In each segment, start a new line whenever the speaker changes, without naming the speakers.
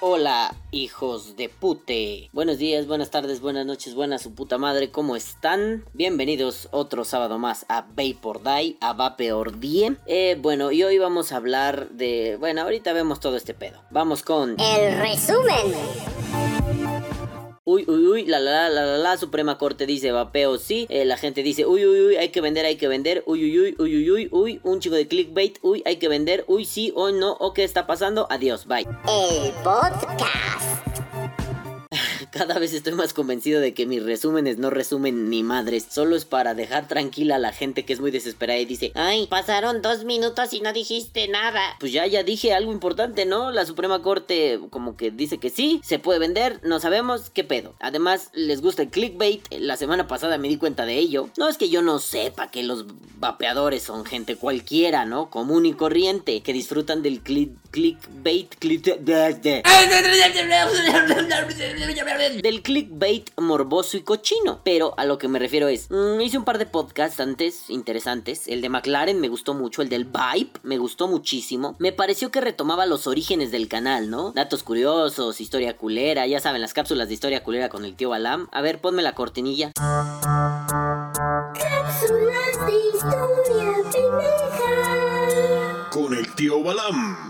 Hola, hijos de pute. Buenos días, buenas tardes, buenas noches, buenas su puta madre, ¿cómo están? Bienvenidos otro sábado más a Vapor Die, a Vapeor Die. Eh, bueno, y hoy vamos a hablar de. Bueno, ahorita vemos todo este pedo. Vamos con.
El resumen.
Uy, uy, uy, la la la la la, Suprema Corte dice vapeo sí. Eh, la gente dice, uy, uy, uy, hay que vender, hay que vender. Uy, uy, uy, uy, uy, uy, uy, un chico de clickbait. Uy, hay que vender. Uy, sí o no, o qué está pasando. Adiós, bye.
El podcast.
Cada vez estoy más convencido de que mis resúmenes no resumen ni madres. Solo es para dejar tranquila a la gente que es muy desesperada y dice, ay,
Pasaron dos minutos y no dijiste nada.
pues ya, ya dije algo importante, ¿no? La Suprema Corte como que dice que sí, se puede vender, no sabemos qué pedo. Además, les gusta el clickbait. La semana pasada me di cuenta de ello. No es que yo no sepa que los vapeadores son gente cualquiera, ¿no? Común y corriente, que disfrutan del click clickbait click- del clickbait morboso y cochino. Pero a lo que me refiero es, mm, hice un par de podcasts antes interesantes. El de McLaren me gustó mucho, el del Vibe me gustó muchísimo. Me pareció que retomaba los orígenes del canal, ¿no? Datos curiosos, historia culera, ya saben, las cápsulas de historia culera con el tío Balam. A ver, ponme la cortinilla.
Cápsulas de historia pendeja.
con el tío Balam.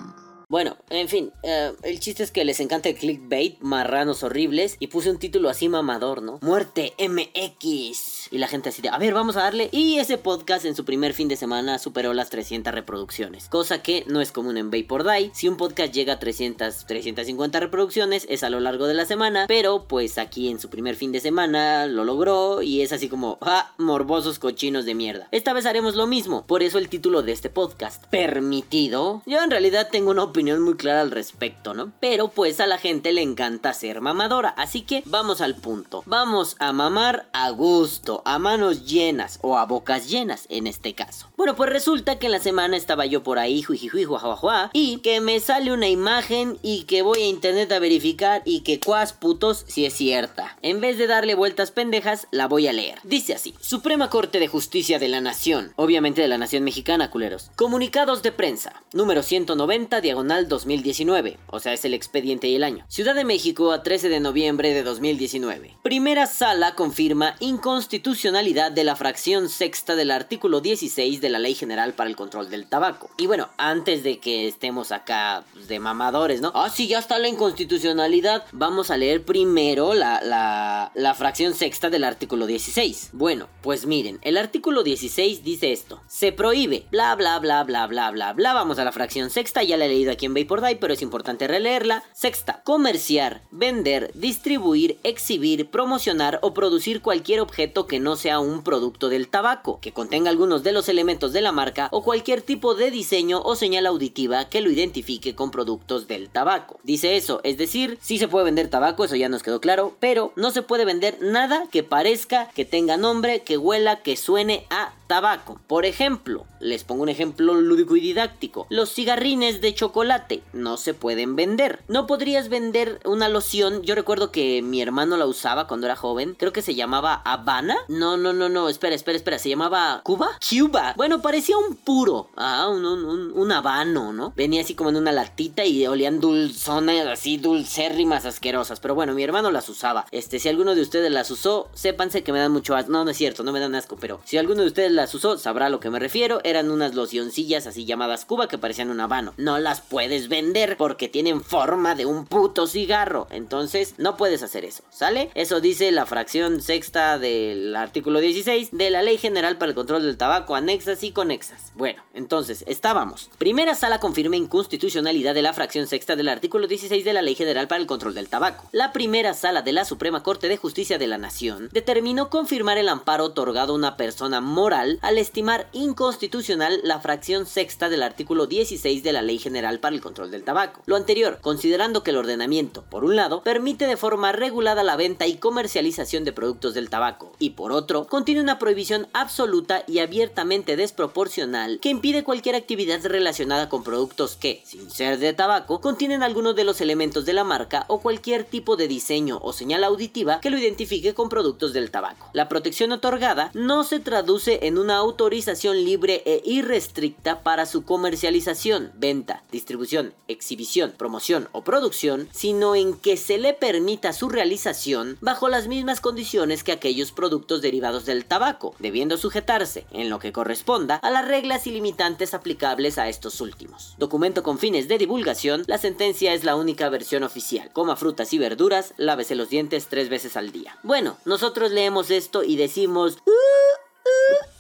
Bueno, en fin, eh, el chiste es que les encanta el clickbait, marranos horribles, y puse un título así mamador, ¿no? Muerte MX. Y la gente así de, a ver, vamos a darle. Y ese podcast en su primer fin de semana superó las 300 reproducciones, cosa que no es común en Vapor Die. Si un podcast llega a 300, 350 reproducciones, es a lo largo de la semana, pero pues aquí en su primer fin de semana lo logró y es así como, ah, morbosos cochinos de mierda. Esta vez haremos lo mismo, por eso el título de este podcast, permitido. Yo en realidad tengo una opinión muy clara al respecto, ¿no? Pero pues a la gente le encanta ser mamadora, así que vamos al punto. Vamos a mamar a gusto, a manos llenas o a bocas llenas en este caso. Bueno, pues resulta que en la semana estaba yo por ahí, juijijui, juajuajua, y que me sale una imagen y que voy a internet a verificar y que cuas putos si es cierta. En vez de darle vueltas pendejas, la voy a leer. Dice así: Suprema Corte de Justicia de la Nación, obviamente de la Nación Mexicana, culeros. Comunicados de prensa, número 190, diagonal 2019, o sea, es el expediente y el año. Ciudad de México a 13 de noviembre de 2019. Primera sala confirma inconstitucionalidad de la fracción sexta del artículo 16 de la Ley General para el Control del Tabaco. Y bueno, antes de que estemos acá pues, de mamadores, ¿no? Ah, sí, ya está la inconstitucionalidad. Vamos a leer primero la, la, la fracción sexta del artículo 16. Bueno, pues miren, el artículo 16 dice esto. Se prohíbe, bla, bla, bla, bla, bla, bla, bla. Vamos a la fracción sexta, ya la he leído aquí en Vapor Die, pero es importante releerla. Sexta, comerciar, vender, distribuir, exhibir, promocionar o producir cualquier objeto que no sea un producto del tabaco, que contenga algunos de los elementos de la marca o cualquier tipo de diseño o señal auditiva que lo identifique con productos del tabaco. Dice eso, es decir, sí se puede vender tabaco, eso ya nos quedó claro, pero no se puede vender nada que parezca, que tenga nombre, que huela, que suene a tabaco. Por ejemplo, les pongo un ejemplo lúdico y didáctico. Los cigarrines de chocolate no se pueden vender. No podrías vender una loción. Yo recuerdo que mi hermano la usaba cuando era joven. Creo que se llamaba Habana. No, no, no, no. Espera, espera, espera. ¿Se llamaba Cuba? Cuba. Bueno, parecía un puro. Ah, un, un, un, habano, ¿no? Venía así como en una latita y olían dulzones, así dulcérrimas asquerosas. Pero bueno, mi hermano las usaba. Este, si alguno de ustedes las usó, sépanse que me dan mucho asco. No, no es cierto, no me dan asco. Pero si alguno de ustedes las usó, sabrá a lo que me refiero. Eran unas locioncillas así llamadas Cuba que parecían un habano. No las puedes vender porque tienen forma de un puto cigarro. Entonces, no puedes hacer eso, ¿sale? Eso dice la fracción sexta del artículo 16 de la Ley General para el Control del Tabaco, anexas y conexas. Bueno, entonces, estábamos. Primera sala confirma inconstitucionalidad de la fracción sexta del artículo 16 de la Ley General para el Control del Tabaco. La primera sala de la Suprema Corte de Justicia de la Nación determinó confirmar el amparo otorgado a una persona moral al estimar inconstitucional la fracción sexta del artículo 16 de la Ley General para el Control del Tabaco. Lo anterior, considerando que el ordenamiento, por un lado, permite de forma regulada la venta y comercialización de productos del tabaco, y por otro, contiene una prohibición absoluta y abiertamente desproporcional que impide cualquier actividad relacionada con productos que, sin ser de tabaco, contienen algunos de los elementos de la marca o cualquier tipo de diseño o señal auditiva que lo identifique con productos del tabaco. La protección otorgada no se traduce en una autorización libre e irrestricta para su comercialización, venta, distribución, exhibición, promoción o producción, sino en que se le permita su realización bajo las mismas condiciones que aquellos productos derivados del tabaco, debiendo sujetarse, en lo que corresponda, a las reglas y limitantes aplicables a estos últimos. Documento con fines de divulgación, la sentencia es la única versión oficial. Coma frutas y verduras, lávese los dientes tres veces al día. Bueno, nosotros leemos esto y decimos... "Uh, uh, uh, uh,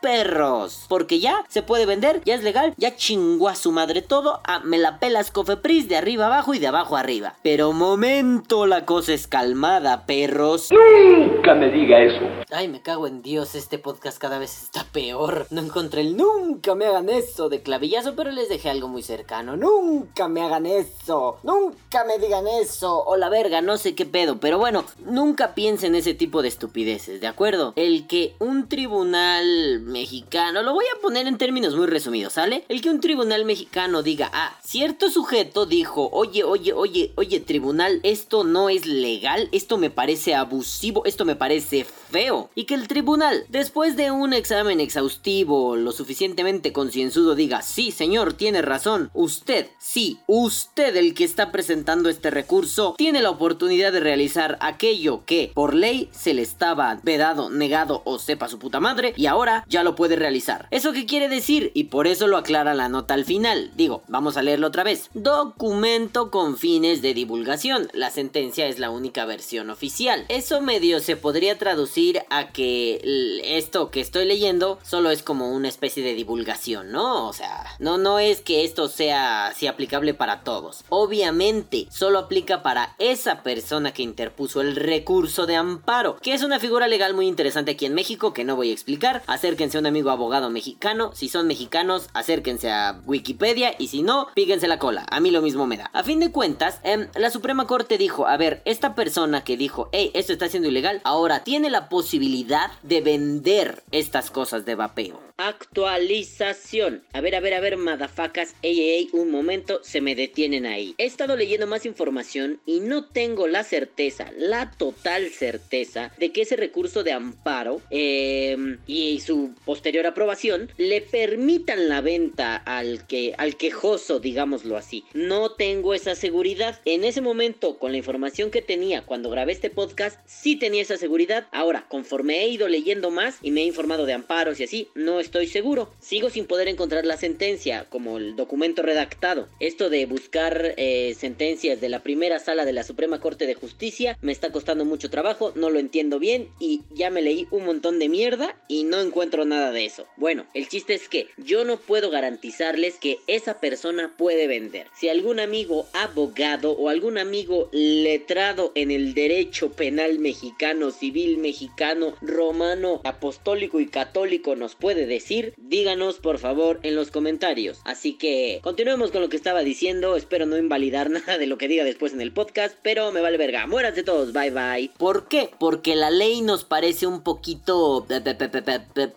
Perros, porque ya se puede vender, ya es legal, ya chingó a su madre todo, ah, me la pelas cofepris de arriba abajo y de abajo arriba. Pero momento, la cosa es calmada, perros.
Nunca me diga eso.
Ay, me cago en Dios, este podcast cada vez está peor. No encontré el nunca me hagan eso de clavillazo, pero les dejé algo muy cercano. Nunca me hagan eso. Nunca me digan eso. O la verga, no sé qué pedo. Pero bueno, nunca piensen ese tipo de estupideces, ¿de acuerdo? El que un tribunal mexicano, lo voy a poner en términos muy resumidos, ¿sale? El que un tribunal mexicano diga, ah, cierto sujeto dijo, oye, oye, oye, oye, tribunal, esto no es legal, esto me parece abusivo, esto me parece feo. Y que el tribunal, después de un examen exhaustivo, lo suficientemente concienzudo, diga, sí, señor, tiene razón, usted, sí, usted el que está presentando este recurso, tiene la oportunidad de realizar aquello que por ley se le estaba vedado, negado o sepa su puta madre, y ahora ya lo puede realizar. ¿Eso qué quiere decir? Y por eso lo aclara la nota al final. Digo, vamos a leerlo otra vez. Documento con fines de divulgación. La sentencia es la única versión oficial. Eso medio se podría traducir a que esto que estoy leyendo solo es como una especie de divulgación, ¿no? O sea, no, no es que esto sea así aplicable para todos. Obviamente, solo aplica para esa persona que interpuso el recurso de amparo, que es una figura legal muy interesante aquí en México que no voy a explicar. Acérquense a un amigo abogado mexicano. Si son mexicanos, acérquense a Wikipedia y si no, píquense la cola. A mí lo mismo me da. A fin de cuentas, em, la Suprema Corte dijo, a ver, esta persona que dijo, hey, esto está siendo ilegal, ahora tiene la posibilidad de vender estas cosas de vapeo. Actualización. A ver, a ver, a ver, madafacas. Ey, ey, un momento, se me detienen ahí. He estado leyendo más información y no tengo la certeza, la total certeza, de que ese recurso de amparo em, y su posterior aprobación le permitan la venta al que al quejoso, digámoslo así. No tengo esa seguridad. En ese momento, con la información que tenía cuando grabé este podcast, sí tenía esa seguridad. Ahora, conforme he ido leyendo más y me he informado de amparos y así, no estoy seguro. Sigo sin poder encontrar la sentencia, como el documento redactado. Esto de buscar eh, sentencias de la primera sala de la Suprema Corte de Justicia me está costando mucho trabajo, no lo entiendo bien y ya me leí un montón de mierda y no encuentro nada de eso. Bueno, el chiste es que yo no puedo garantizarles que esa persona puede vender. Si algún amigo abogado o algún amigo letrado en el derecho penal mexicano, civil mexicano, romano, apostólico y católico nos puede decir, díganos por favor en los comentarios. Así que continuemos con lo que estaba diciendo, espero no invalidar nada de lo que diga después en el podcast, pero me vale verga, muéranse todos, bye bye. ¿Por qué? Porque la ley nos parece un poquito...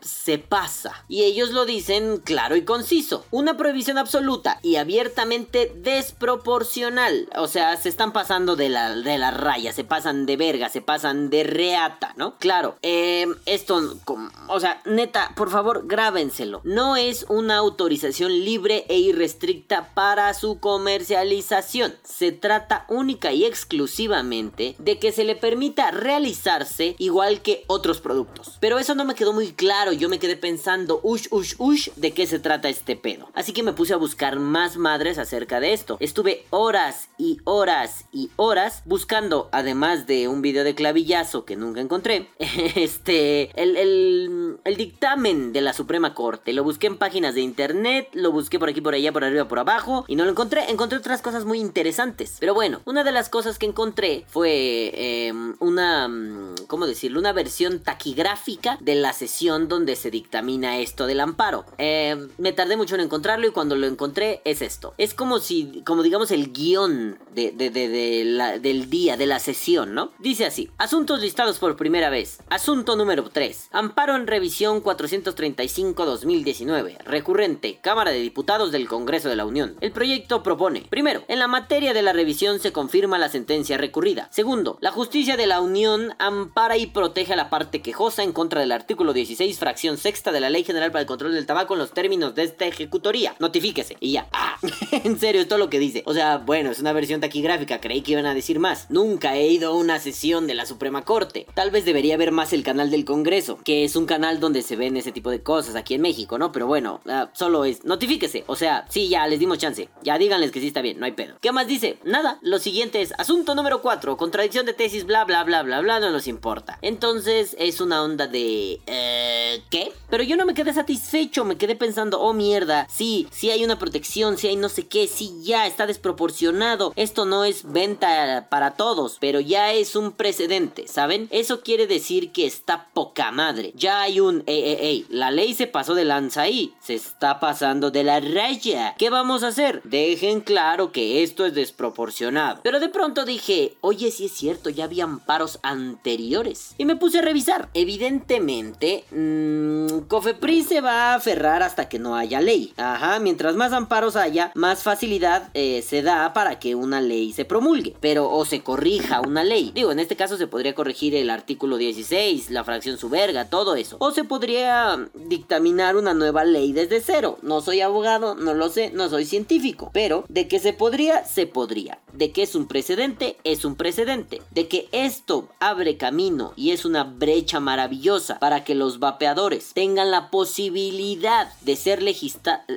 se pasa. Y ellos lo dicen claro y conciso. Una prohibición absoluta y abiertamente desproporcional. O sea, se están pasando de la, de la raya, se pasan de verga, se pasan de reata, ¿no? Claro, eh, esto, o sea, neta, por favor, grábenselo. No es una autorización libre e irrestricta para su comercialización. Se trata única y exclusivamente de que se le permita realizarse igual que otros productos. Pero eso no me quedó muy claro, yo me quedé pensando, ush, ush, ush, de qué se trata este pedo. Así que me puse a buscar más madres acerca de esto. Estuve horas y horas y horas buscando, además de un video de clavillazo que nunca encontré, este, el, el, el dictamen de la Suprema Corte. Lo busqué en páginas de internet, lo busqué por aquí, por allá, por arriba, por abajo, y no lo encontré. Encontré otras cosas muy interesantes. Pero bueno, una de las cosas que encontré fue eh, una, mm, ¿cómo decirlo? Una versión taquigráfica de la sesión donde se dictamina esto del amparo. Eh, me tardé mucho en encontrarlo y cuando lo encontré es esto. Es como si, como digamos, el guion del día, de la sesión, ¿no? Dice así, asuntos listados por primera vez. Asunto número 3. Amparo en revisión 45-2019. Recurrente, Cámara de Diputados del Congreso de la Unión. El proyecto propone, primero, en la materia de la revisión se confirma la sentencia recurrida. Segundo, la justicia de la Unión ampara y protege a la parte quejosa en contra del artículo 16, fracción sexta de la Ley General para el Control del Tabaco en los términos de esta ejecutoría. Notifíquese. Y ya. En serio, es todo lo que dice. O sea, bueno, es una versión taquigráfica, creí que iban a decir más. Nunca he ido a una sesión de la Suprema Corte. Tal vez debería ver más el canal del Congreso, que es un canal donde se ven ese tipo de cosas aquí en México, ¿no? Pero bueno, ah, solo es, notifíquese, o sea, sí, ya les dimos chance, ya díganles que sí está bien, no hay pedo. ¿Qué más dice? Nada, lo siguiente es, asunto número 4, contradicción de tesis, bla, bla, bla, bla, bla, no nos importa. Entonces es una onda de... Eh, ¿Qué? Pero yo no me quedé satisfecho, me quedé pensando, oh mierda, sí, sí hay una protección, sí hay no sé qué, sí ya está desproporcionado, esto no es venta para todos, pero ya es un precedente, ¿saben? Eso quiere decir que está poca madre. Ya hay un, la ley se pasó de lanza ahí, se está pasando de la raya. ¿Qué vamos a hacer? Dejen claro que esto es desproporcionado. Pero de pronto dije, oye, si es cierto, ya había amparos anteriores. Y me puse a revisar. Evidentemente, mmm, Cofepris se va a aferrar hasta que no haya ley. Ajá, mientras más amparos haya, más facilidad eh, se da para que una ley se promulgue. Pero o se corrija una ley. Digo, en este caso se podría corregir el artículo 16, la fracción subverga, todo eso. O se podría dictaminar una nueva ley desde cero. No soy abogado, no lo sé, no soy científico. Pero de que se podría, se podría. De que es un precedente, es un precedente. De que esto abre camino y es una brecha maravillosa para que los vapeadores tengan la posibilidad de ser legisla...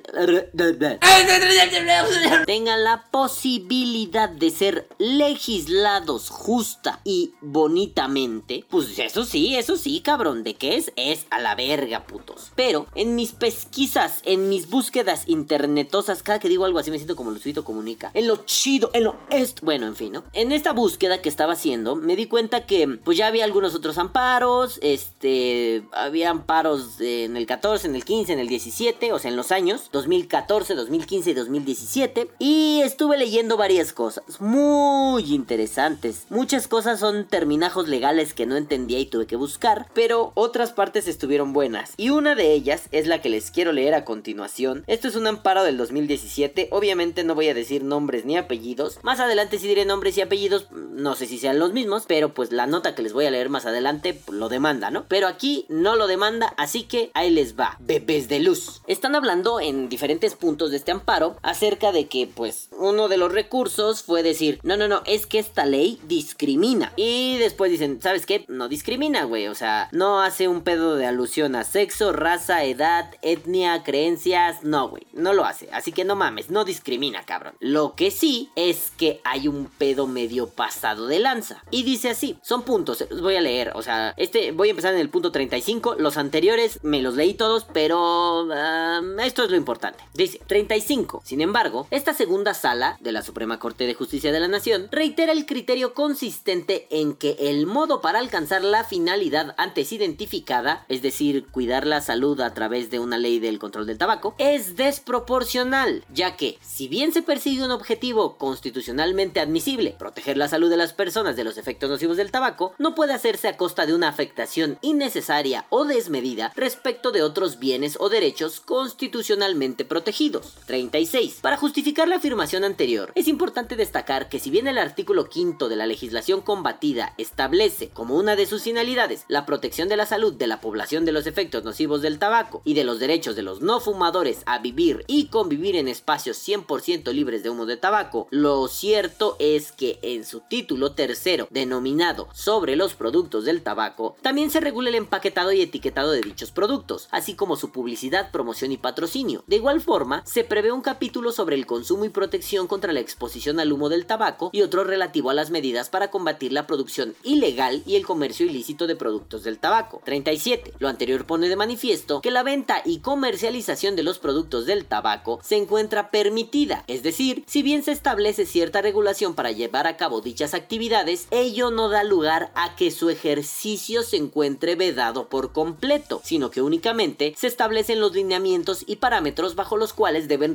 tengan la posibilidad de ser legislados justa y bonitamente. Pues eso sí, eso sí, cabrón. ¿De qué es? Es a la verga, putos. Pero en mis pesquisas, en mis búsquedas internetosas, cada que digo algo así me siento como Luisito Comunica. En lo chido, en lo. Bueno, en fin, ¿no? En esta búsqueda que estaba haciendo, me di cuenta que pues ya había algunos otros amparos. Este, había amparos en el 14, en el 15, en el 17, o sea, en los años 2014, 2015 y 2017. Y estuve leyendo varias cosas muy interesantes. Muchas cosas son terminajos legales que no entendía y tuve que buscar, pero otras partes estuvieron buenas. Y una de ellas es la que les quiero leer a continuación. Esto es un amparo del 2017. Obviamente no voy a decir nombres ni apellidos. Más adelante sí diré nombres y apellidos. No sé si sean los mismos, pero pues la nota que les voy a leer más adelante lo demanda, ¿no? Pero aquí no lo demanda, así que ahí les va. Bebés de luz. Están hablando en diferentes puntos de este amparo acerca de que pues uno de los recursos fue decir, no, no, no, es que esta ley discrimina. Y después dicen, ¿sabes qué? No discrimina, güey. O sea, no hace un pedo de alusión a sexo, raza, edad, etnia, creencias. No, güey. No lo hace. Así que no mames, no discrimina, cabrón. Lo que sí es que hay un pedo medio pasado de lanza. Y dice así, son puntos, los voy a leer. O sea, este voy a empezar en el punto 35. Los anteriores me los leí todos, pero uh, esto es lo importante. Dice 35. Sin embargo, esta segunda sala de la Suprema Corte de Justicia de la Nación reitera el criterio consistente en que el modo para alcanzar la finalidad antes identificada, es decir, cuidar la salud a través de una ley del control del tabaco, es desproporcional, ya que si bien se persigue un objetivo constitucionalmente admisible, proteger la salud de las personas de los efectos nocivos del tabaco, no puede hacerse a costa de una afectación innecesaria o desmedida respecto de otros bienes o derechos constitucionalmente protegidos. 36. Para justificar la afirmación anterior, es importante destacar que si bien el artículo quinto de la legislación combatida establece como una de sus finalidades la protección de la salud de la población de los efectos nocivos del tabaco y de los derechos de los no fumadores a vivir y convivir en espacios 100% libres de humo de tabaco, lo cierto es que en su título tercero, denominado sobre los productos del tabaco, también se regula el empaquetado y etiquetado de dichos productos, así como su publicidad, promoción y patrocinio. De igual forma, se prevé un capítulo sobre el consumo y protección contra la exposición al humo del tabaco y otro relativo a las medidas para combatir la producción ilegal y el comercio ilícito de productos del tabaco. 37. Lo anterior pone de manifiesto que la venta y comercialización de los productos del tabaco se encuentra permitida, es decir, si bien se establece cierta regulación para llevar a cabo dichas actividades, ello no da lugar a que su ejercicio se encuentre vedado por completo, sino que únicamente se establecen los lineamientos y parámetros bajo los cuales deben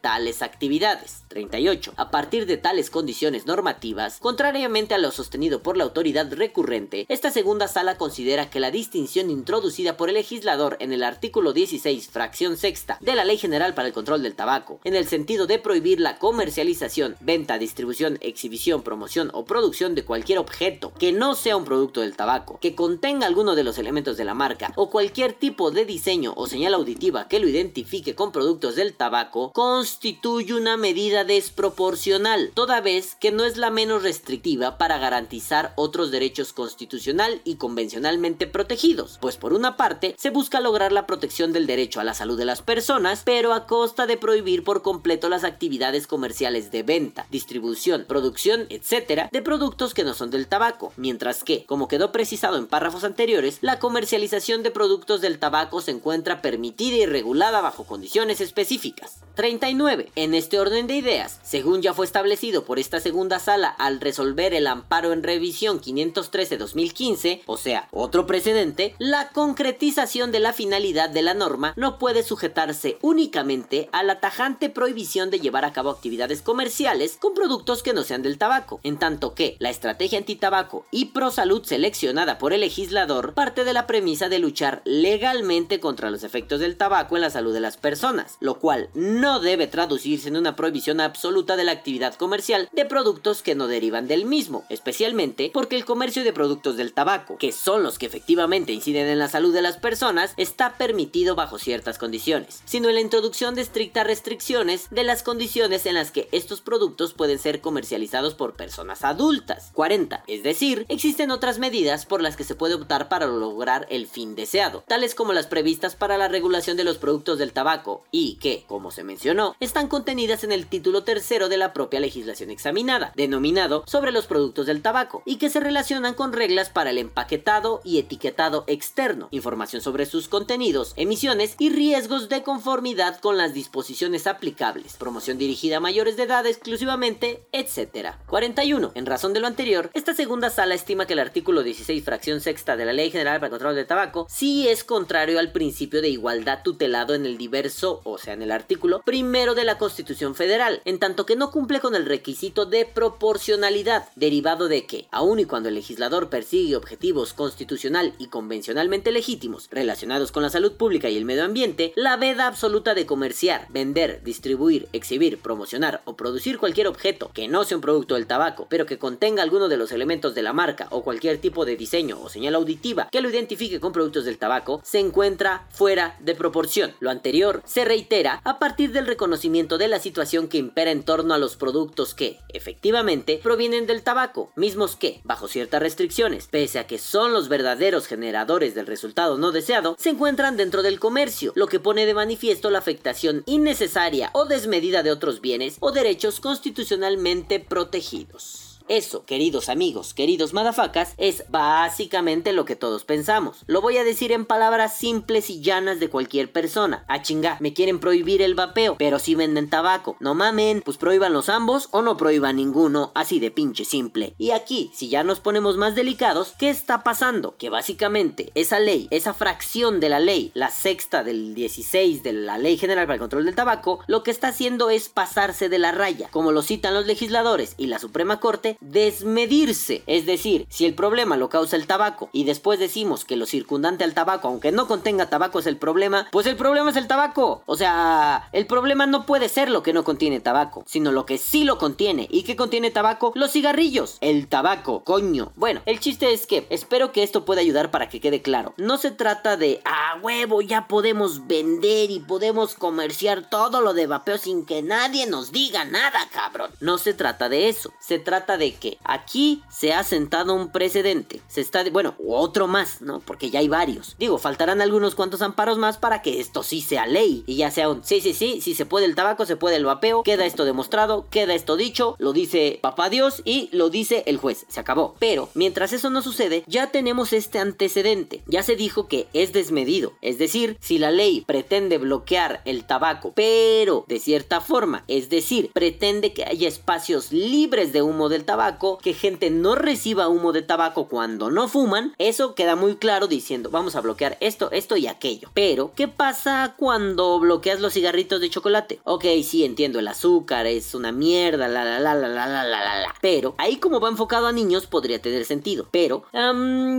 tales actividades. 38. A partir de tales condiciones normativas, contrariamente a lo sostenido por la autoridad recurrente, esta segunda sala considera que la distinción introducida por el legislador en el artículo 16, fracción sexta de la Ley General para el Control del Tabaco, en el sentido de prohibir la comercialización, venta, distribución, exhibición, promoción o producción de cualquier objeto que no sea un producto del tabaco, que contenga alguno de los elementos de la marca o cualquier tipo de diseño o señal auditiva que lo identifique con productos del tabaco, constituye una medida desproporcional, toda vez que no es la menos restrictiva para garantizar otros derechos constitucional y convencionalmente protegidos, pues por una parte se busca lograr la protección del derecho a la salud de las personas, pero a costa de prohibir por completo las actividades comerciales de venta, distribución, producción, etc., de productos que no son del tabaco, mientras que, como quedó precisado en párrafos anteriores, la comercialización de productos del tabaco se encuentra permitida y regulada bajo condiciones específicas. 39. En este orden de ideas, según ya fue establecido por esta segunda sala al resolver el amparo en revisión 513-2015, o sea, otro precedente, la concretización de la finalidad de la norma no puede sujetarse únicamente a la tajante prohibición de llevar a cabo actividades comerciales con productos que no sean del tabaco, en tanto que la estrategia antitabaco y pro salud seleccionada por el legislador parte de la premisa de luchar legalmente contra los efectos del tabaco en la salud de las personas, lo cual no debe traducirse en una prohibición absoluta de la actividad comercial de productos que no derivan del mismo, especialmente porque el comercio de productos del tabaco, que son los que efectivamente inciden en la salud de las personas, está permitido bajo ciertas condiciones, sino en la introducción de estrictas restricciones de las condiciones en las que estos productos pueden ser comercializados por personas adultas. 40. Es decir, existen otras medidas por las que se puede optar para lograr el fin deseado, tales como las previstas para la regulación de los productos del tabaco y que, como se mencionó, están contenidas en el título tercero de la propia legislación examinada, denominado sobre los productos del tabaco, y que se relacionan con reglas para el empaquetado y etiquetado externo, información sobre sus contenidos, emisiones y riesgos de conformidad con las disposiciones aplicables, promoción dirigida a mayores de edad exclusivamente, etc. 41. En razón de lo anterior, esta segunda sala estima que el artículo 16, fracción sexta de la Ley General para el Control del Tabaco, sí es contrario al principio de igualdad tutelado en el diverso, o sea, en el artículo primero de la Constitución Federal, en tanto que no cumple con el requisito de proporcionalidad, derivado de que, aun y cuando el legislador persigue objetivos constitucional y convencionalmente legítimos relacionados con la salud pública y el medio ambiente, la veda absoluta de comerciar, vender, distribuir, exhibir, promocionar o producir cualquier objeto que no sea un producto del tabaco, pero que contenga alguno de los elementos de la marca o cualquier tipo de diseño o señal auditiva que lo identifique con productos del tabaco, se encuentra fuera de proporción. Lo anterior se reitera a partir del reconocimiento de la situación que impera en torno a los productos que, efectivamente, provienen del tabaco, mismos que, bajo ciertas restricciones, pese a que son los verdaderos generadores del resultado no deseado, se encuentran dentro del comercio, lo que pone de manifiesto la afectación innecesaria o desmedida de otros bienes o derechos constitucionalmente protegidos. Eso, queridos amigos, queridos madafacas, es básicamente lo que todos pensamos. Lo voy a decir en palabras simples y llanas de cualquier persona. A chinga, me quieren prohibir el vapeo, pero si venden tabaco. No mamen, pues prohíban los ambos o no prohíban ninguno, así de pinche simple. Y aquí, si ya nos ponemos más delicados, ¿qué está pasando? Que básicamente esa ley, esa fracción de la ley, la sexta del 16 de la Ley General para el Control del Tabaco, lo que está haciendo es pasarse de la raya, como lo citan los legisladores y la Suprema Corte, desmedirse. Es decir, si el problema lo causa el tabaco y después decimos que lo circundante al tabaco, aunque no contenga tabaco, es el problema, pues el problema es el tabaco. O sea, el problema no puede ser lo que no contiene tabaco, sino lo que sí lo contiene. ¿Y qué contiene tabaco? Los cigarrillos. El tabaco, coño. Bueno, el chiste es que espero que esto pueda ayudar para que quede claro. No se trata de, ah, huevo, ya podemos vender y podemos comerciar todo lo de vapeo sin que nadie nos diga nada, cabrón. No se trata de eso. Se trata de que aquí se ha sentado un precedente. Se está, bueno, otro más, ¿no? Porque ya hay varios. Digo, faltarán algunos cuantos amparos más para que esto sí sea ley. Y ya sea un, sí, sí, sí, si se puede el tabaco, se puede el vapeo. Queda esto demostrado, queda esto dicho, lo dice papá Dios y lo dice el juez. Se acabó. Pero, mientras eso no sucede, ya tenemos este antecedente. Ya se dijo que es desmedido. Es decir, si la ley pretende bloquear el tabaco, pero de cierta forma, es decir, pretende que haya espacios libres de humo del tabaco, tabaco, que gente no reciba humo de tabaco cuando no fuman, eso queda muy claro diciendo, vamos a bloquear esto, esto y aquello. Pero, ¿qué pasa cuando bloqueas los cigarritos de chocolate? Ok, sí, entiendo, el azúcar es una mierda, la la la la la la la la. Pero, ahí como va enfocado a niños podría tener sentido. Pero,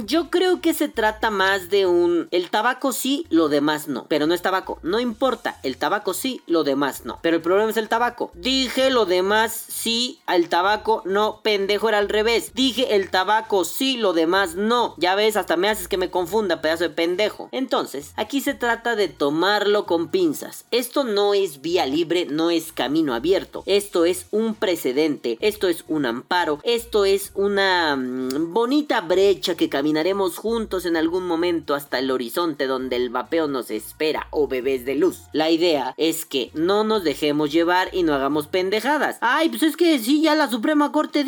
yo creo que se trata más de un... El tabaco sí, lo demás no. Pero no es tabaco, no importa, el tabaco sí, lo demás no. Pero el problema es el tabaco. Dije lo demás sí, al tabaco no, pendejo era al revés. Dije el tabaco sí, lo demás no. Ya ves, hasta me haces que me confunda, pedazo de pendejo. Entonces, aquí se trata de tomarlo con pinzas. Esto no es vía libre, no es camino abierto. Esto es un precedente, esto es un amparo, esto es una mm, bonita brecha que caminaremos juntos en algún momento hasta el horizonte donde el vapeo nos espera o bebés de luz. La idea es que no nos dejemos llevar y no hagamos pendejadas. Ay, pues es que sí, ya la Suprema Corte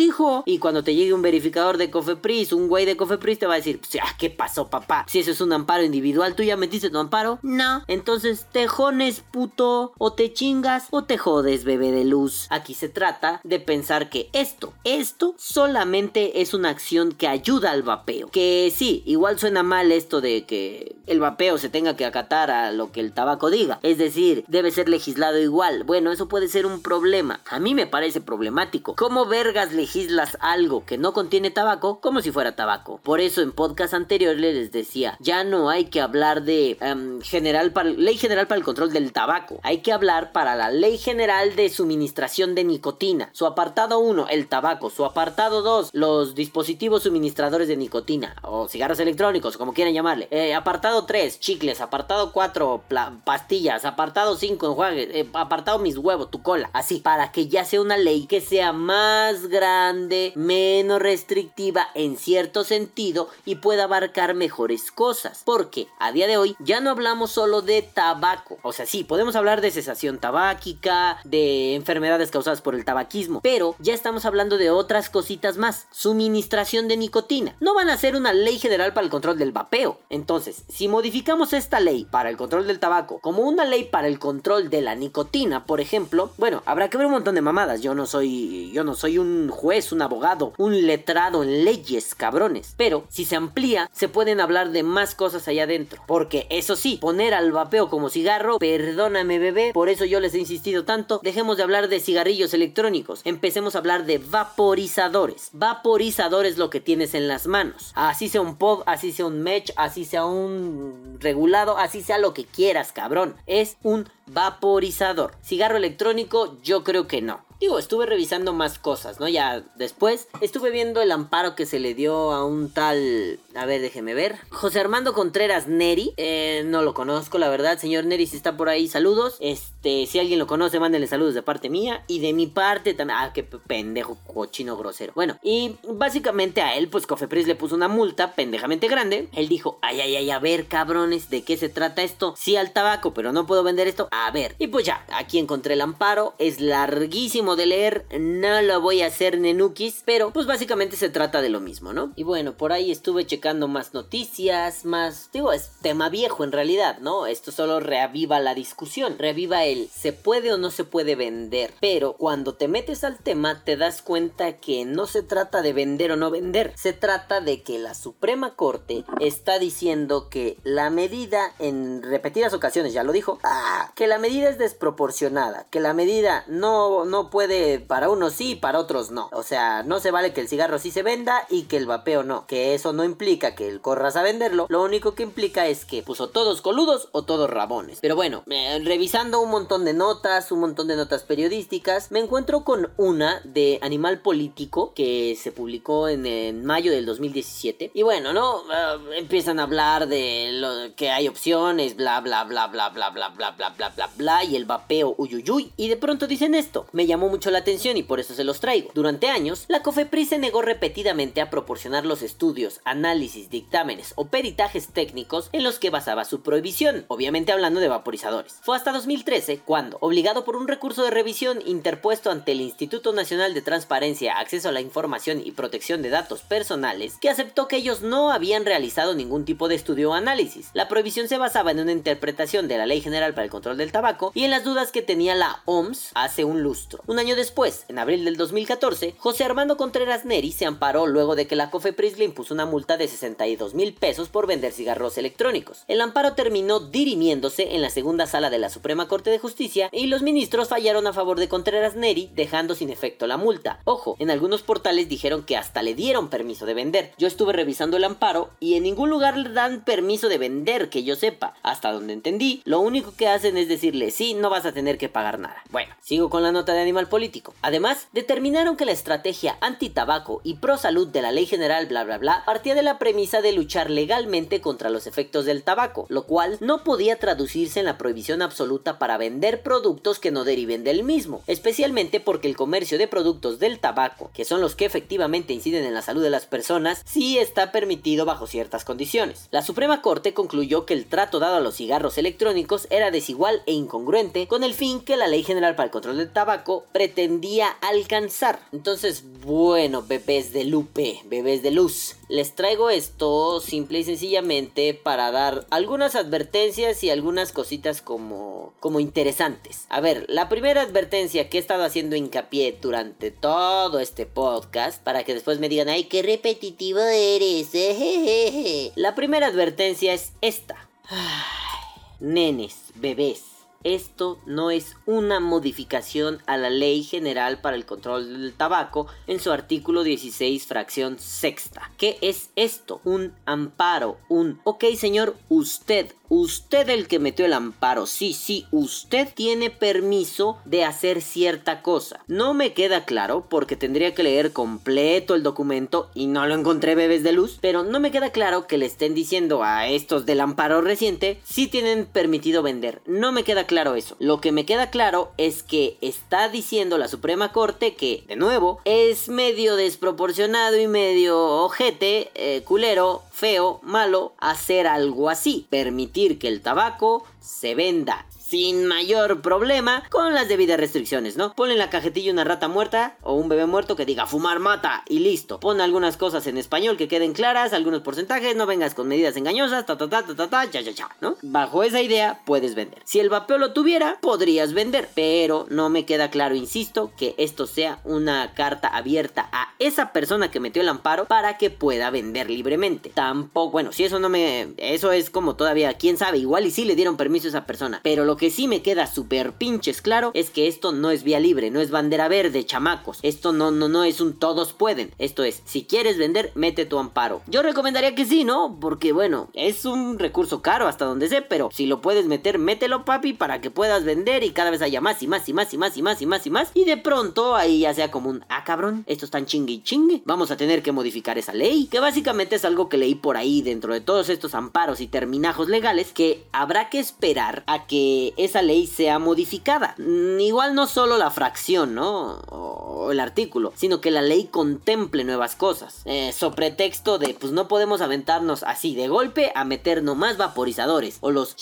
Y cuando te llegue un verificador de Cofepris, un güey de Cofepris te va a decir, pues, ah, ¿qué pasó, papá? Si eso es un amparo individual, ¿tú ya metiste tu amparo? No. Entonces, te jones, puto, o te chingas, o te jodes, bebé de luz. Aquí se trata de pensar que esto, esto solamente es una acción que ayuda al vapeo. Que sí, igual suena mal esto de que el vapeo se tenga que acatar a lo que el tabaco diga. Es decir, debe ser legislado igual. Bueno, eso puede ser un problema. A mí me parece problemático. ¿Cómo vergas legislas algo que no contiene tabaco como si fuera tabaco? Por eso en podcast anteriores les decía, ya no hay que hablar de em, general para, ley general para el control del tabaco. Hay que hablar para la ley general de suministración de nicotina. Su apartado 1, el tabaco. Su apartado 2, los dispositivos suministradores de nicotina. O cigarros electrónicos, como quieran llamarle. Eh, apartado 3, chicles. Apartado 4, pla- pastillas. Apartado 5, enjuagues. Eh, apartado mis huevos, tu cola. Así, para que ya sea una ley que sea más grande, menos restrictiva en cierto sentido y pueda abarcar mejores cosas. Porque a día de hoy ya no hablamos solo de tabaco. O sea, sí, podemos hablar de cesación tabáquica, de enfermedades causadas por el tabaquismo, pero ya estamos hablando de otras cositas más. Suministración de nicotina. No van a ser una ley general para el control del vapeo. Entonces, si modificamos esta ley para el control del tabaco como una ley para el control de la nicotina, por ejemplo, bueno, habrá que ver un montón de mamadas. Yo no soy yo no soy un juez, un abogado, un letrado en leyes, cabrones, pero si se amplía, se pueden hablar de más cosas allá adentro, porque eso sí, poner al vapeo como cigarro, perdóname, bebé, por eso yo les he insistido tanto, dejemos de hablar de cigarrillos electrónicos, empecemos a hablar de vaporizadores. Vaporizador es lo que tienes en las manos. Así sea un pop, así sea un match, así sea un regulado, así sea lo que quieras, cabrón. Es un vaporizador. Cigarro electrónico, yo creo que no. Digo, estuve revisando más cosas, ¿no? Ya después estuve viendo el amparo que se le dio a un tal... A ver, déjeme ver. José Armando Contreras Neri. Eh, no lo conozco, la verdad. Señor Neri, si está por ahí, saludos. Este, si alguien lo conoce, mándenle saludos de parte mía. Y de mi parte también... Ah, qué pendejo, cochino grosero. Bueno, y básicamente a él, pues Cofepris le puso una multa pendejamente grande. Él dijo, ay, ay, ay, a ver, cabrones, ¿de qué se trata esto? Sí al tabaco, pero no puedo vender esto. A ver. Y pues ya, aquí encontré el amparo. Es larguísimo de leer, no lo voy a hacer nenukis, pero pues básicamente se trata de lo mismo, ¿no? Y bueno, por ahí estuve checando más noticias, más, digo, es tema viejo en realidad, ¿no? Esto solo reaviva la discusión, reaviva el se puede o no se puede vender, pero cuando te metes al tema te das cuenta que no se trata de vender o no vender, se trata de que la Suprema Corte está diciendo que la medida en repetidas ocasiones, ya lo dijo, ah, que la medida es desproporcionada, que la medida no, no puede para unos sí, para otros no. O sea, no se vale que el cigarro sí se venda y que el vapeo no. Que eso no implica que el corras a venderlo. Lo único que implica es que puso todos coludos o todos rabones. Pero bueno, eh, revisando un montón de notas, un montón de notas periodísticas, me encuentro con una de Animal Político que se publicó en, mayo del 2017. Y bueno, ¿no? Ah, empiezan a hablar de lo que hay opciones, bla, bla, bla, bla, bla, bla, bla, bla, bla, bla, bla, y el vapeo, uyuyuy. Y de pronto dicen esto. Me llamó mucho la atención y por eso se los traigo. Durante años, la COFEPRIS se negó repetidamente a proporcionar los estudios, análisis, dictámenes o peritajes técnicos en los que basaba su prohibición, obviamente hablando de vaporizadores. Fue hasta 2013 cuando, obligado por un recurso de revisión interpuesto ante el Instituto Nacional de Transparencia, Acceso a la Información y Protección de Datos Personales, que aceptó que ellos no habían realizado ningún tipo de estudio o análisis. La prohibición se basaba en una interpretación de la Ley General para el Control del Tabaco y en las dudas que tenía la OMS hace un lustro. Un año después, en abril del 2014, José Armando Contreras Neri se amparó luego de que la COFEPRIS le impuso una multa de 62 mil pesos por vender cigarros electrónicos. El amparo terminó dirimiéndose en la segunda sala de la Suprema Corte de Justicia y los ministros fallaron a favor de Contreras Neri, dejando sin efecto la multa. Ojo, en algunos portales dijeron que hasta le dieron permiso de vender. Yo estuve revisando el amparo y en ningún lugar le dan permiso de vender, que yo sepa. Hasta donde entendí, lo único que hacen es decirle sí, no vas a tener que pagar nada. Bueno, sigo con la nota de Animal Político. Además, determinaron que la estrategia anti-tabaco y pro salud de la ley general bla bla bla partía de la premisa de luchar legalmente contra los efectos del tabaco, lo cual no podía traducirse en la prohibición absoluta para vender productos que no deriven del mismo, especialmente porque el comercio de productos del tabaco, que son los que efectivamente inciden en la salud de las personas, sí está permitido bajo ciertas condiciones. La Suprema Corte concluyó que el trato dado a los cigarros electrónicos era desigual e incongruente con el fin que la Ley General para el Control del Tabaco pretendía alcanzar. Entonces, bueno, bebés de Lupe, bebés de luz, les traigo esto simple y sencillamente para dar algunas advertencias y algunas cositas como, como interesantes. A ver, la primera advertencia que he estado haciendo hincapié durante todo este podcast, para que después me digan, ay, qué repetitivo eres. La primera advertencia es esta. Nenes, bebés esto no es una modificación a la Ley General para el Control del Tabaco en su artículo 16, fracción sexta. ¿Qué es esto? Un amparo, un... Ok, señor, usted usted el que metió el amparo, sí, sí, usted tiene permiso de hacer cierta cosa. No me queda claro porque tendría que leer completo el documento y no lo encontré bebés de luz, pero no me queda claro que le estén diciendo a estos del amparo reciente si tienen permitido vender. No me queda claro eso. Lo que me queda claro es que está diciendo la Suprema Corte que, de nuevo, es medio desproporcionado y medio ojete, eh, culero, feo, malo hacer algo así. Permitir que el tabaco se venda sin mayor problema con las debidas restricciones, ¿no? Ponle en la cajetilla una rata muerta o un bebé muerto que diga fumar mata y listo. Pon algunas cosas en español que queden claras, algunos porcentajes, no vengas con medidas engañosas, ta ta ta ta ta ta, ya ya ya, ¿no? Bajo esa idea puedes vender. Si el vapeo lo tuviera, podrías vender, pero no me queda claro, insisto, que esto sea una carta abierta a esa persona que metió el amparo para que pueda vender libremente. Tampoco, bueno, si eso no me eso es como todavía quién sabe, igual y sí le dieron permiso a esa persona, pero lo que sí me queda súper pinches claro es que esto no es vía libre, no es bandera verde, chamacos. Esto no, no, no es un todos pueden. Esto es, si quieres vender, mete tu amparo. Yo recomendaría que sí, ¿no? Porque bueno, es un recurso caro hasta donde sé, pero si lo puedes meter, mételo, papi, para que puedas vender y cada vez haya más y más y más y más y más y más y más. Y de pronto ahí ya sea como un, ah, cabrón, esto están chingue y chingue. Vamos a tener que modificar esa ley, que básicamente es algo que leí por ahí dentro de todos estos amparos y terminajos legales que habrá que esperar a que esa ley sea modificada. Mm, igual no solo la fracción, ¿no? O el artículo, sino que la ley contemple nuevas cosas. Eh, so pretexto de, pues no podemos aventarnos así de golpe a meter nomás vaporizadores. O los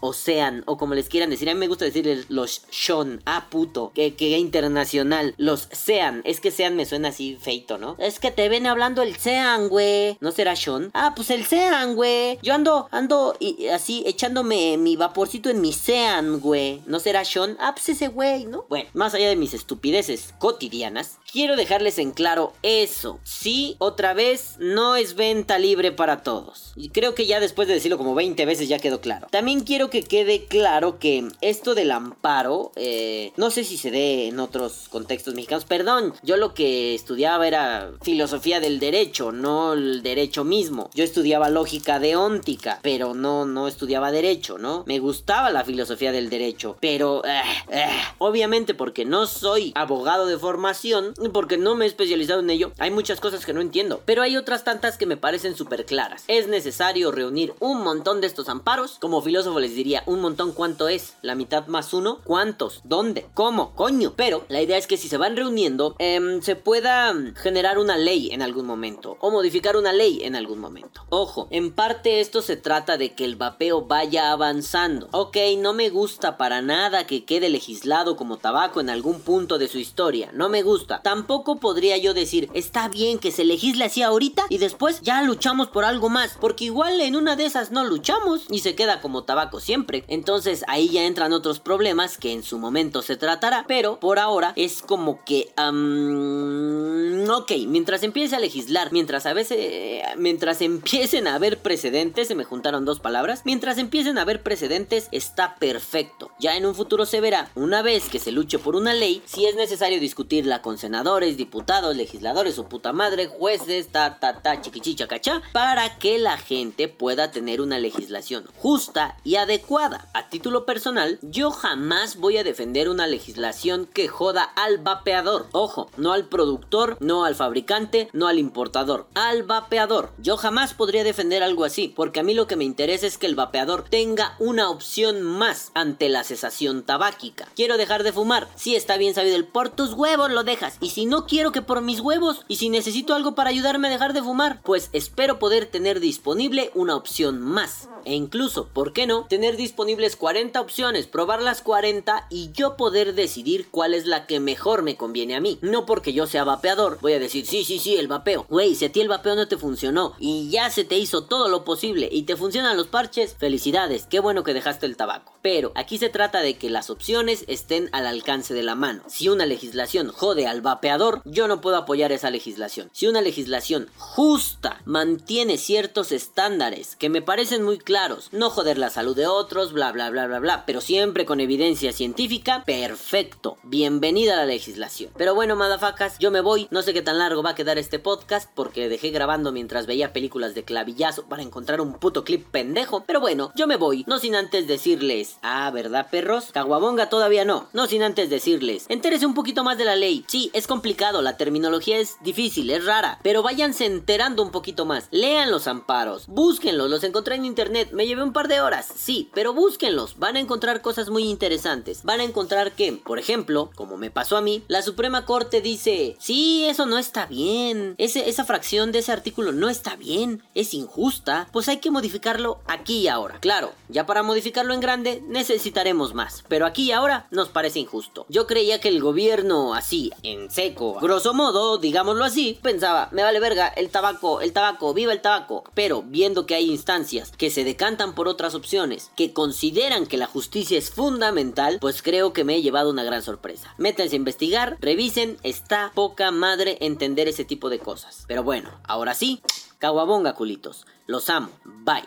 o Sean, o como les quieran decir. A mí me gusta decir los Sean. Ah, puto. Que, que internacional. Los Sean. Es que Sean me suena así feito, ¿no? Es que te ven hablando el Sean, güey. ¿No será Sean? Ah, pues el Sean, güey. Yo ando, ando y, así echándome mi vaporcito en mi Sean, güey. ¿No será Sean? Ah, pues ese güey, ¿no? Bueno, más allá de mis estupideces cotidianas, quiero dejarles en claro eso. Sí, otra vez, no es venta libre para todos. Y creo que ya después de decirlo como 20 veces ya quedó claro. También quiero que quede claro que esto del amparo, eh, no sé si se dé en otros contextos mexicanos. Perdón, yo lo que estudiaba era filosofía del derecho, no el derecho mismo. Yo estudiaba lógica deóntica, pero no, no estudiaba derecho, ¿no? Me gustaba la filosofía del derecho, pero eh, eh, obviamente porque no soy abogado de formación, porque no me he especializado en ello, hay muchas cosas que no entiendo, pero hay otras tantas que me parecen súper claras. Es necesario reunir un montón de estos amparos, como filósofo les diría, un montón cuánto es, la mitad más uno, cuántos, dónde, cómo, coño, pero la idea es que si se van reuniendo, em, se pueda generar una ley en algún momento, o modificar una ley en algún momento. Ojo, en parte esto se trata de que el vapeo vaya avanzando. Ok, no me gusta para nada que quede legislado como tabaco en algún punto de su historia no me gusta. Tampoco podría yo decir, está bien que se legisle así ahorita y después ya luchamos por algo más, porque igual en una de esas no luchamos y se queda como tabaco siempre. Entonces ahí ya entran otros problemas que en su momento se tratará, pero por ahora es como que... ok, mientras empiece a legislar, mientras a veces... mientras empiecen a haber precedentes, se me juntaron dos palabras, mientras empiecen a haber precedentes está perfecto. Ya en un futuro se verá, una vez que se luche por una ley, si es necesario discutirla con senadores, diputados, legisladores o puta madre, jueces, ta ta ta, chiquichicha cachá, para que la gente pueda tener una legislación justa y adecuada. A título personal, yo jamás voy a defender una legislación que joda al vapeador. Ojo, no al productor, no al fabricante, no al importador, al vapeador. Yo jamás podría defender algo así, porque a mí lo que me interesa es que el vapeador tenga una opción más ante la cesación tabáquica. Quiero dejar de fumar. Si está bien sabido el por tus huevos lo dejas. Y si no quiero que por mis huevos. Y si necesito algo para ayudarme a dejar de fumar. Pues espero poder tener disponible una opción más. E incluso, ¿por qué no? Tener disponibles 40 opciones, probar las 40 y yo poder decidir cuál es la que mejor me conviene a mí. No porque yo sea vapeador, voy a decir, sí, sí, sí, el vapeo. Güey, si a ti el vapeo no te funcionó y ya se te hizo todo lo posible y te funcionan los parches, felicidades, qué bueno que dejaste el tabaco tabaco. Pero aquí se trata de que las opciones estén al alcance de la mano. Si una legislación jode al vapeador, yo no puedo apoyar esa legislación. Si una legislación justa mantiene ciertos estándares que me parecen muy claros, no joder la salud de otros, bla bla bla bla bla, pero siempre con evidencia científica, perfecto. Bienvenida a la legislación. Pero bueno, madafacas, yo me voy, no sé qué tan largo va a quedar este podcast porque dejé grabando mientras veía películas de clavillazo para encontrar un puto clip pendejo, pero bueno, yo me voy, no sin antes decirles, ah, ¿verdad, perros? Caguabonga todavía no, no sin antes decirles, entérese un poquito más de la ley. Sí, es complicado, la terminología es difícil, es rara, pero váyanse enterando un poquito más. Lean los amparos, búsquenlos, los encontré en internet. Me llevé un par de horas, sí, pero búsquenlos, van a encontrar cosas muy interesantes. Van a encontrar que, por ejemplo, como me pasó a mí, la Suprema Corte dice, sí, eso no está bien, esa fracción de ese artículo no está bien, es injusta, pues hay que modificarlo aquí y ahora. Claro, ya para modificarlo en grande necesitaremos más, pero aquí y ahora nos parece injusto. Yo creía que el gobierno así, en seco, grosso modo, digámoslo así, pensaba, me vale verga, el tabaco, el tabaco, viva el tabaco, pero viendo que hay instancias que se decantan por otras opciones, que consideran que la justicia es fundamental, pues creo que me he llevado una gran sorpresa. Métanse a investigar, revisen, está poca madre entender ese tipo de cosas. Pero bueno, ahora sí, caguabonga culitos, los amo, bye.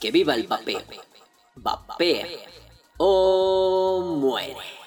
Que viva el vapeo. Vapea o muere.